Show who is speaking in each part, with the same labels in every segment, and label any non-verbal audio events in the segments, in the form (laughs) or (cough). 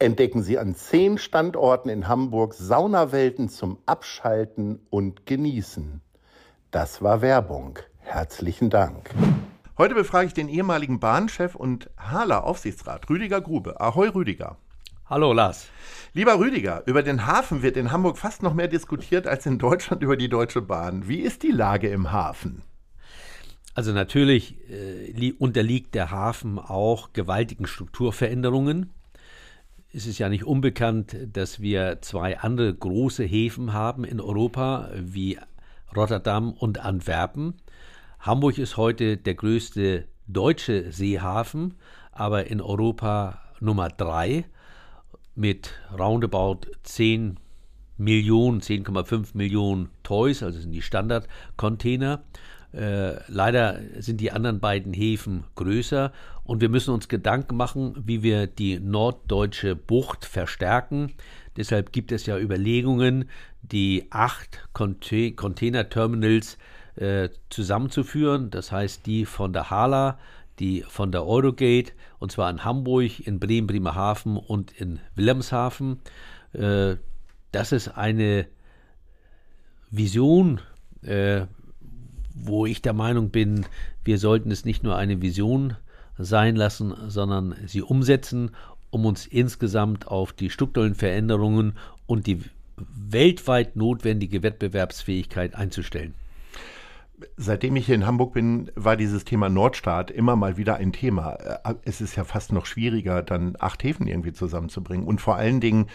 Speaker 1: entdecken Sie an zehn Standorten in Hamburg Saunawelten zum Abschalten und Genießen. Das war Werbung. Herzlichen Dank. Heute befrage ich den ehemaligen Bahnchef und Hala-Aufsichtsrat Rüdiger Grube. Ahoi Rüdiger.
Speaker 2: Hallo Lars.
Speaker 1: Lieber Rüdiger, über den Hafen wird in Hamburg fast noch mehr diskutiert als in Deutschland über die Deutsche Bahn. Wie ist die Lage im Hafen?
Speaker 2: Also natürlich äh, unterliegt der Hafen auch gewaltigen Strukturveränderungen ist es ja nicht unbekannt, dass wir zwei andere große Häfen haben in Europa, wie Rotterdam und Antwerpen. Hamburg ist heute der größte deutsche Seehafen, aber in Europa Nummer drei mit roundabout 10 Millionen, 10,5 Millionen Toys, also sind die Standardcontainer. Äh, leider sind die anderen beiden Häfen größer und wir müssen uns Gedanken machen, wie wir die norddeutsche Bucht verstärken. Deshalb gibt es ja Überlegungen, die acht Containerterminals äh, zusammenzuführen. Das heißt, die von der Hala, die von der Eurogate, und zwar in Hamburg, in Bremen, Bremerhaven und in Wilhelmshaven. Äh, das ist eine Vision, äh, wo ich der Meinung bin, wir sollten es nicht nur eine Vision sein lassen, sondern sie umsetzen, um uns insgesamt auf die strukturellen Veränderungen und die weltweit notwendige Wettbewerbsfähigkeit einzustellen.
Speaker 1: Seitdem ich hier in Hamburg bin, war dieses Thema Nordstaat immer mal wieder ein Thema. Es ist ja fast noch schwieriger, dann acht Häfen irgendwie zusammenzubringen. Und vor allen Dingen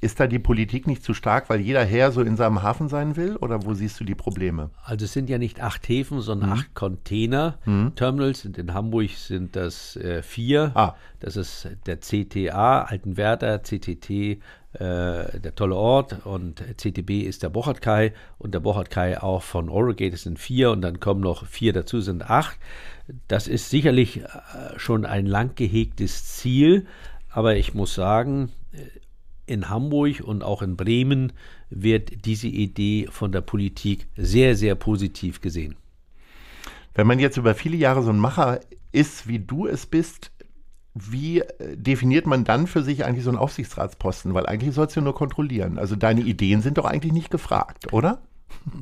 Speaker 1: ist da die Politik nicht zu stark, weil jeder Herr so in seinem Hafen sein will? Oder wo siehst du die Probleme?
Speaker 2: Also es sind ja nicht acht Häfen, sondern mhm. acht Container-Terminals. Mhm. In Hamburg sind das äh, vier. Ah. Das ist der CTA, Altenwerder, CTT, äh, der tolle Ort und CTB ist der Bochert-Kai und der Bochert-Kai auch von Orogate sind vier und dann kommen noch vier dazu, sind acht. Das ist sicherlich äh, schon ein lang gehegtes Ziel, aber ich muss sagen, äh, in Hamburg und auch in Bremen wird diese Idee von der Politik sehr, sehr positiv gesehen.
Speaker 1: Wenn man jetzt über viele Jahre so ein Macher ist, wie du es bist, wie äh, definiert man dann für sich eigentlich so einen Aufsichtsratsposten? Weil eigentlich sollst du nur kontrollieren. Also deine Ideen sind doch eigentlich nicht gefragt, oder?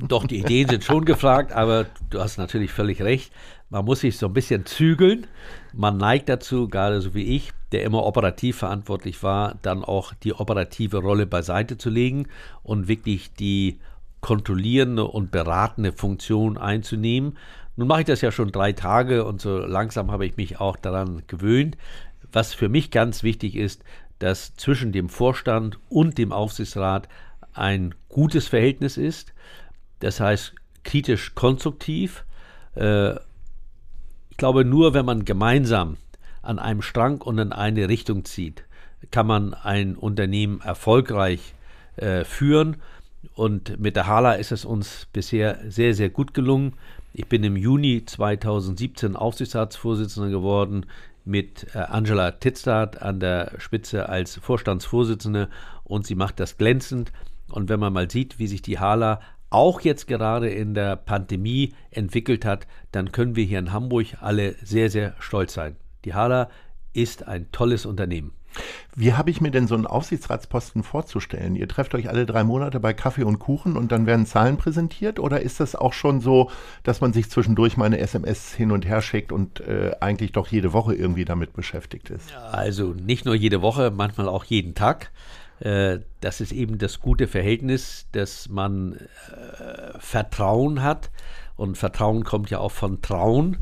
Speaker 2: Doch, die Ideen sind schon gefragt, aber du hast natürlich völlig recht. Man muss sich so ein bisschen zügeln. Man neigt dazu, gerade so wie ich, der immer operativ verantwortlich war, dann auch die operative Rolle beiseite zu legen und wirklich die kontrollierende und beratende Funktion einzunehmen. Nun mache ich das ja schon drei Tage und so langsam habe ich mich auch daran gewöhnt. Was für mich ganz wichtig ist, dass zwischen dem Vorstand und dem Aufsichtsrat ein gutes Verhältnis ist. Das heißt kritisch konstruktiv. Äh, ich glaube, nur wenn man gemeinsam an einem Strang und in eine Richtung zieht, kann man ein Unternehmen erfolgreich äh, führen. Und mit der Hala ist es uns bisher sehr, sehr gut gelungen. Ich bin im Juni 2017 Aufsichtsratsvorsitzender geworden mit äh, Angela Titzart an der Spitze als Vorstandsvorsitzende und sie macht das glänzend. Und wenn man mal sieht, wie sich die Hala auch jetzt gerade in der Pandemie entwickelt hat, dann können wir hier in Hamburg alle sehr, sehr stolz sein. Die Hala ist ein tolles Unternehmen.
Speaker 1: Wie habe ich mir denn so einen Aufsichtsratsposten vorzustellen? Ihr trefft euch alle drei Monate bei Kaffee und Kuchen und dann werden Zahlen präsentiert? Oder ist das auch schon so, dass man sich zwischendurch mal eine SMS hin und her schickt und äh, eigentlich doch jede Woche irgendwie damit beschäftigt ist?
Speaker 2: Also nicht nur jede Woche, manchmal auch jeden Tag. Äh, das ist eben das gute Verhältnis, dass man äh, Vertrauen hat. Und Vertrauen kommt ja auch von Trauen.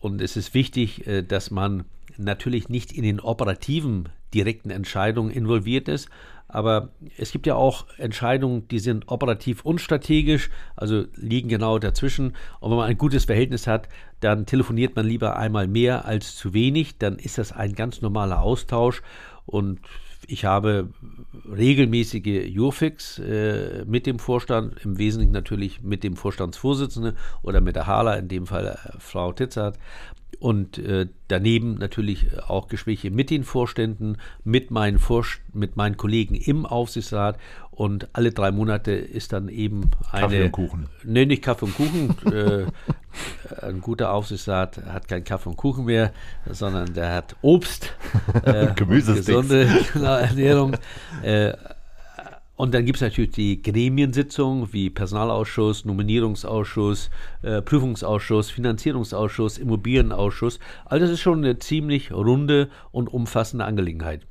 Speaker 2: Und es ist wichtig, äh, dass man natürlich nicht in den operativen direkten Entscheidungen involviert ist. Aber es gibt ja auch Entscheidungen, die sind operativ und strategisch, also liegen genau dazwischen. Und wenn man ein gutes Verhältnis hat, dann telefoniert man lieber einmal mehr als zu wenig. Dann ist das ein ganz normaler Austausch. Und ich habe regelmäßige Jurfix äh, mit dem Vorstand, im Wesentlichen natürlich mit dem Vorstandsvorsitzenden oder mit der Hala, in dem Fall äh, Frau Titzert. Und äh, daneben natürlich auch Gespräche mit den Vorständen, mit meinen, Vorst mit meinen Kollegen im Aufsichtsrat. Und alle drei Monate ist dann eben eine.
Speaker 1: Kaffee und Kuchen.
Speaker 2: Nee, nicht Kaffee und Kuchen. (laughs) äh, ein guter Aufsichtsrat hat keinen Kaffee und Kuchen mehr, sondern der hat Obst, (laughs)
Speaker 1: äh,
Speaker 2: gesunde Ernährung. Äh, und dann gibt es natürlich die Gremiensitzungen wie Personalausschuss, Nominierungsausschuss, äh, Prüfungsausschuss, Finanzierungsausschuss, Immobilienausschuss. All das ist schon eine ziemlich runde und umfassende Angelegenheit.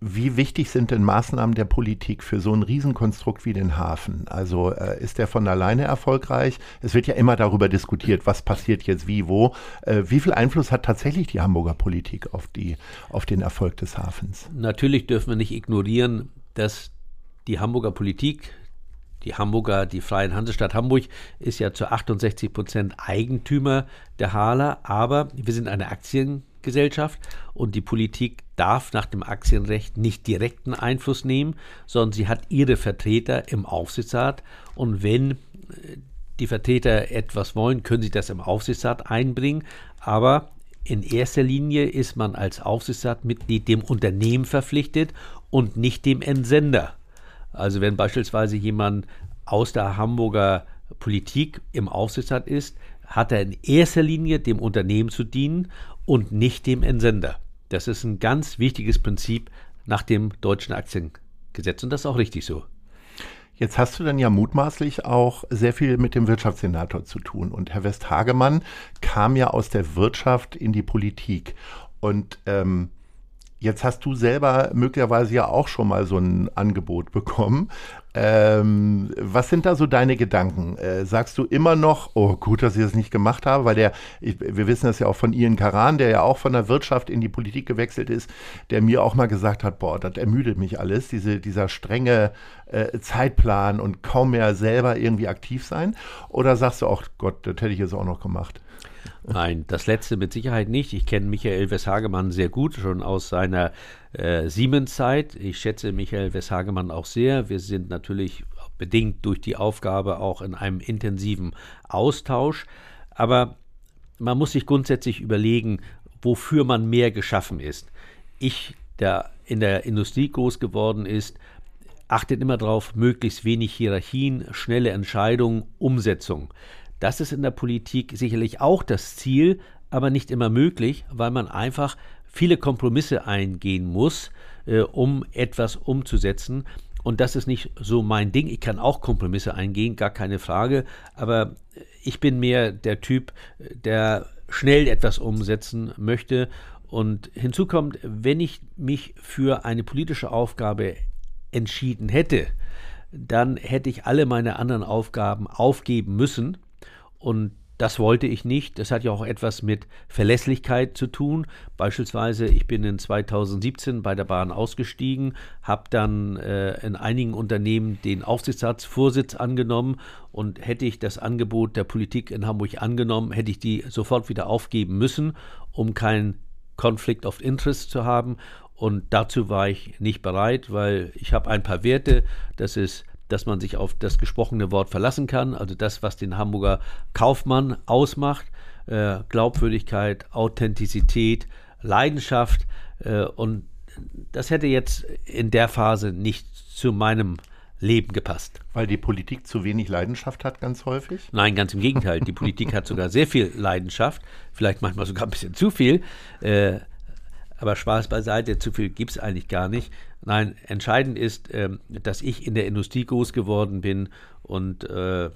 Speaker 1: Wie wichtig sind denn Maßnahmen der Politik für so ein Riesenkonstrukt wie den Hafen? Also äh, ist der von alleine erfolgreich? Es wird ja immer darüber diskutiert, was passiert jetzt wie, wo. Äh, wie viel Einfluss hat tatsächlich die Hamburger Politik auf, die, auf den Erfolg des Hafens?
Speaker 2: Natürlich dürfen wir nicht ignorieren, dass die Hamburger Politik, die Hamburger, die Freien Hansestadt Hamburg ist ja zu 68 Prozent Eigentümer der Hala, aber wir sind eine Aktiengesellschaft und die Politik darf nach dem Aktienrecht nicht direkten Einfluss nehmen, sondern sie hat ihre Vertreter im Aufsichtsrat und wenn äh, die Vertreter etwas wollen, können sie das im Aufsichtsrat einbringen, aber in erster Linie ist man als Aufsichtsratmitglied dem Unternehmen verpflichtet und nicht dem Entsender. Also wenn beispielsweise jemand aus der Hamburger Politik im Aufsichtsrat ist, hat er in erster Linie dem Unternehmen zu dienen und nicht dem Entsender. Das ist ein ganz wichtiges Prinzip nach dem deutschen Aktiengesetz und das ist auch richtig so.
Speaker 1: Jetzt hast du dann ja mutmaßlich auch sehr viel mit dem Wirtschaftssenator zu tun. Und Herr Westhagemann kam ja aus der Wirtschaft in die Politik. Und ähm, Jetzt hast du selber möglicherweise ja auch schon mal so ein Angebot bekommen. Ähm, was sind da so deine Gedanken? Äh, sagst du immer noch, oh gut, dass ich das nicht gemacht habe, weil der, ich, wir wissen das ja auch von Ian Karan, der ja auch von der Wirtschaft in die Politik gewechselt ist, der mir auch mal gesagt hat, boah, das ermüdet mich alles, diese, dieser strenge äh, Zeitplan und kaum mehr selber irgendwie aktiv sein? Oder sagst du auch, Gott, das hätte ich jetzt auch noch gemacht?
Speaker 2: Nein, das letzte mit Sicherheit nicht. Ich kenne Michael Westhagemann sehr gut, schon aus seiner äh, Siemens-Zeit. Ich schätze Michael Westhagemann auch sehr. Wir sind natürlich bedingt durch die Aufgabe auch in einem intensiven Austausch. Aber man muss sich grundsätzlich überlegen, wofür man mehr geschaffen ist. Ich, der in der Industrie groß geworden ist, achtet immer darauf, möglichst wenig Hierarchien, schnelle Entscheidungen, Umsetzung. Das ist in der Politik sicherlich auch das Ziel, aber nicht immer möglich, weil man einfach viele Kompromisse eingehen muss, äh, um etwas umzusetzen. Und das ist nicht so mein Ding. Ich kann auch Kompromisse eingehen, gar keine Frage. Aber ich bin mehr der Typ, der schnell etwas umsetzen möchte. Und hinzu kommt, wenn ich mich für eine politische Aufgabe entschieden hätte, dann hätte ich alle meine anderen Aufgaben aufgeben müssen. Und das wollte ich nicht. Das hat ja auch etwas mit Verlässlichkeit zu tun. Beispielsweise, ich bin in 2017 bei der Bahn ausgestiegen, habe dann äh, in einigen Unternehmen den Aufsichtsratsvorsitz angenommen und hätte ich das Angebot der Politik in Hamburg angenommen, hätte ich die sofort wieder aufgeben müssen, um keinen Conflict of Interest zu haben. Und dazu war ich nicht bereit, weil ich habe ein paar Werte. Das ist dass man sich auf das gesprochene Wort verlassen kann, also das, was den Hamburger Kaufmann ausmacht, äh, Glaubwürdigkeit, Authentizität, Leidenschaft äh, und das hätte jetzt in der Phase nicht zu meinem Leben gepasst.
Speaker 1: Weil die Politik zu wenig Leidenschaft hat, ganz häufig?
Speaker 2: Nein, ganz im Gegenteil. Die Politik hat sogar sehr viel Leidenschaft, vielleicht manchmal sogar ein bisschen zu viel. Äh, aber Spaß beiseite, zu viel gibt es eigentlich gar nicht. Nein, entscheidend ist, ähm, dass ich in der Industrie groß geworden bin und äh,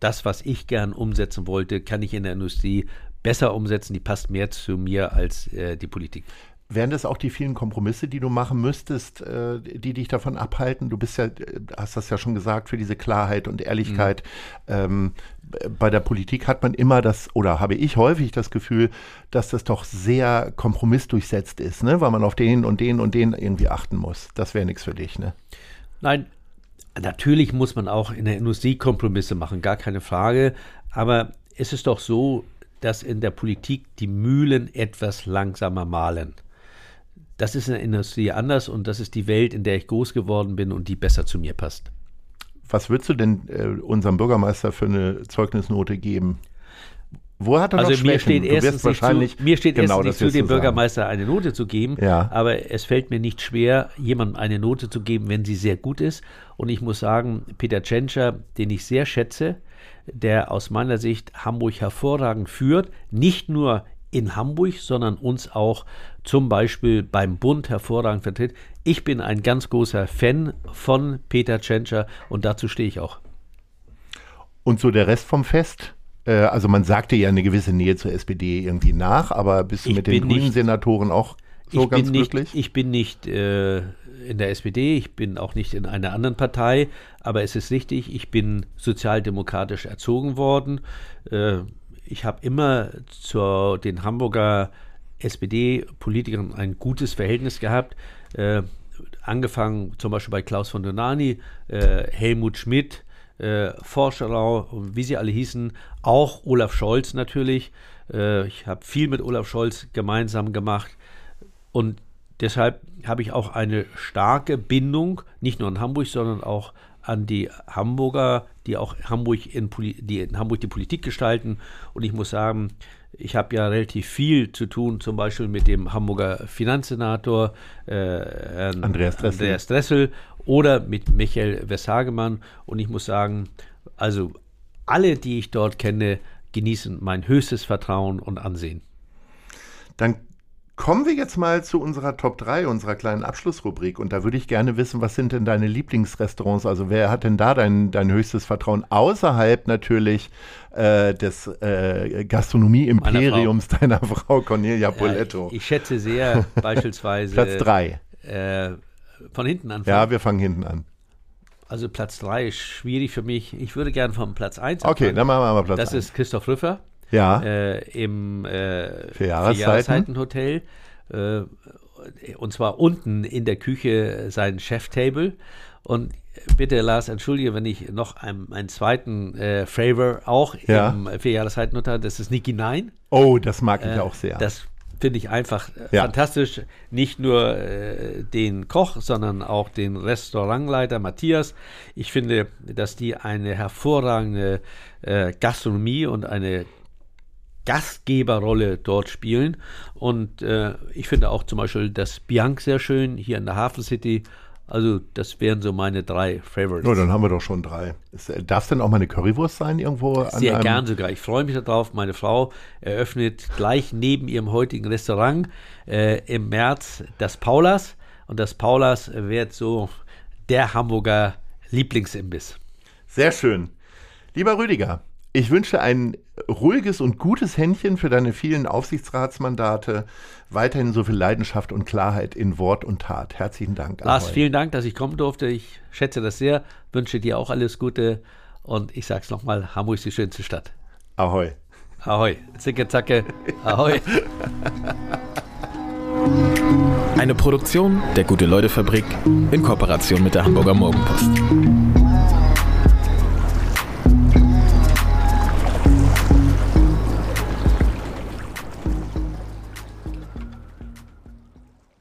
Speaker 2: das, was ich gern umsetzen wollte, kann ich in der Industrie besser umsetzen. Die passt mehr zu mir als äh, die Politik.
Speaker 1: Wären das auch die vielen Kompromisse, die du machen müsstest, äh, die dich davon abhalten? Du bist ja, äh, hast das ja schon gesagt, für diese Klarheit und Ehrlichkeit. Mhm. Ähm, bei der Politik hat man immer das, oder habe ich häufig das Gefühl, dass das doch sehr kompromissdurchsetzt ist, ne? weil man auf den und den und den irgendwie achten muss. Das wäre nichts für dich, ne?
Speaker 2: Nein, natürlich muss man auch in der Industrie Kompromisse machen, gar keine Frage. Aber es ist doch so, dass in der Politik die Mühlen etwas langsamer malen. Das ist in der Industrie anders und das ist die Welt, in der ich groß geworden bin und die besser zu mir passt.
Speaker 1: Was würdest du denn äh, unserem Bürgermeister für eine Zeugnisnote geben?
Speaker 2: Wo hat er also noch mir steht, erstens wahrscheinlich zu, mir steht genau erstens nicht zu, dem Bürgermeister eine Note zu geben, ja. aber es fällt mir nicht schwer, jemandem eine Note zu geben, wenn sie sehr gut ist. Und ich muss sagen, Peter Tschentscher, den ich sehr schätze, der aus meiner Sicht Hamburg hervorragend führt, nicht nur in Hamburg, sondern uns auch zum Beispiel beim Bund hervorragend vertritt. Ich bin ein ganz großer Fan von Peter Tschentscher und dazu stehe ich auch.
Speaker 1: Und so der Rest vom Fest? Äh, also man sagte ja eine gewisse Nähe zur SPD irgendwie nach, aber bist du ich mit den grünen Senatoren auch so ganz
Speaker 2: nicht,
Speaker 1: glücklich?
Speaker 2: Ich bin nicht äh, in der SPD, ich bin auch nicht in einer anderen Partei, aber es ist richtig, ich bin sozialdemokratisch erzogen worden. Äh, ich habe immer zu den Hamburger SPD-Politikern ein gutes Verhältnis gehabt. Äh, angefangen zum Beispiel bei Klaus von Donani, äh, Helmut Schmidt, äh, Forscherau, wie sie alle hießen, auch Olaf Scholz natürlich. Äh, ich habe viel mit Olaf Scholz gemeinsam gemacht und deshalb habe ich auch eine starke Bindung, nicht nur in Hamburg, sondern auch an die Hamburger, die auch Hamburg in, die in Hamburg die Politik gestalten. Und ich muss sagen, ich habe ja relativ viel zu tun, zum Beispiel mit dem Hamburger Finanzsenator äh, Andreas, Dressel. Andreas Dressel oder mit Michael Westhagemann. Und ich muss sagen, also alle, die ich dort kenne, genießen mein höchstes Vertrauen und Ansehen.
Speaker 1: Dann Kommen wir jetzt mal zu unserer Top 3, unserer kleinen Abschlussrubrik. Und da würde ich gerne wissen, was sind denn deine Lieblingsrestaurants? Also wer hat denn da dein, dein höchstes Vertrauen? Außerhalb natürlich äh, des äh, Gastronomie-Imperiums deiner Frau Cornelia Poletto.
Speaker 2: Ja, ich, schätze sehr (laughs) beispielsweise.
Speaker 1: Platz 3.
Speaker 2: Äh, von hinten an.
Speaker 1: Ja, wir fangen hinten an.
Speaker 2: Also Platz 3 ist schwierig für mich. Ich würde gerne vom Platz 1
Speaker 1: anfangen. Okay, dann machen wir mal Platz
Speaker 2: 1. Das ist Christoph Rüffer
Speaker 1: ja.
Speaker 2: äh, im äh, Vierjahreszeitenhotel. Äh, und zwar unten in der Küche sein Chef-Table. Und bitte, Lars, entschuldige, wenn ich noch einen, einen zweiten äh, Flavor auch ja. im Vierjahreszeitenhotel, das ist Niki Nein.
Speaker 1: Oh, das mag ich äh, auch sehr.
Speaker 2: Das finde ich einfach äh, ja. fantastisch. Nicht nur äh, den Koch, sondern auch den Restaurantleiter Matthias. Ich finde, dass die eine hervorragende äh, Gastronomie und eine Gastgeberrolle dort spielen. Und äh, ich finde auch zum Beispiel das Bianc sehr schön hier in der Hafen City. Also das wären so meine drei Favorites.
Speaker 1: Ja, dann haben wir doch schon drei. Darf es denn auch mal eine Currywurst sein irgendwo?
Speaker 2: Sehr gern sogar. Ich freue mich darauf. Meine Frau eröffnet gleich neben ihrem heutigen Restaurant äh, im März das Paulas. Und das Paulas wird so der Hamburger Lieblingsimbiss.
Speaker 1: Sehr schön. Lieber Rüdiger, ich wünsche ein ruhiges und gutes Händchen für deine vielen Aufsichtsratsmandate. Weiterhin so viel Leidenschaft und Klarheit in Wort und Tat. Herzlichen Dank.
Speaker 2: Lars, Ahoi. vielen Dank, dass ich kommen durfte. Ich schätze das sehr. Wünsche dir auch alles Gute. Und ich sage es nochmal: Hamburg ist die schönste Stadt.
Speaker 1: Ahoi.
Speaker 2: Ahoi. Zicke, zacke. Ahoi.
Speaker 3: Eine Produktion der Gute-Leute-Fabrik in Kooperation mit der Hamburger Morgenpost.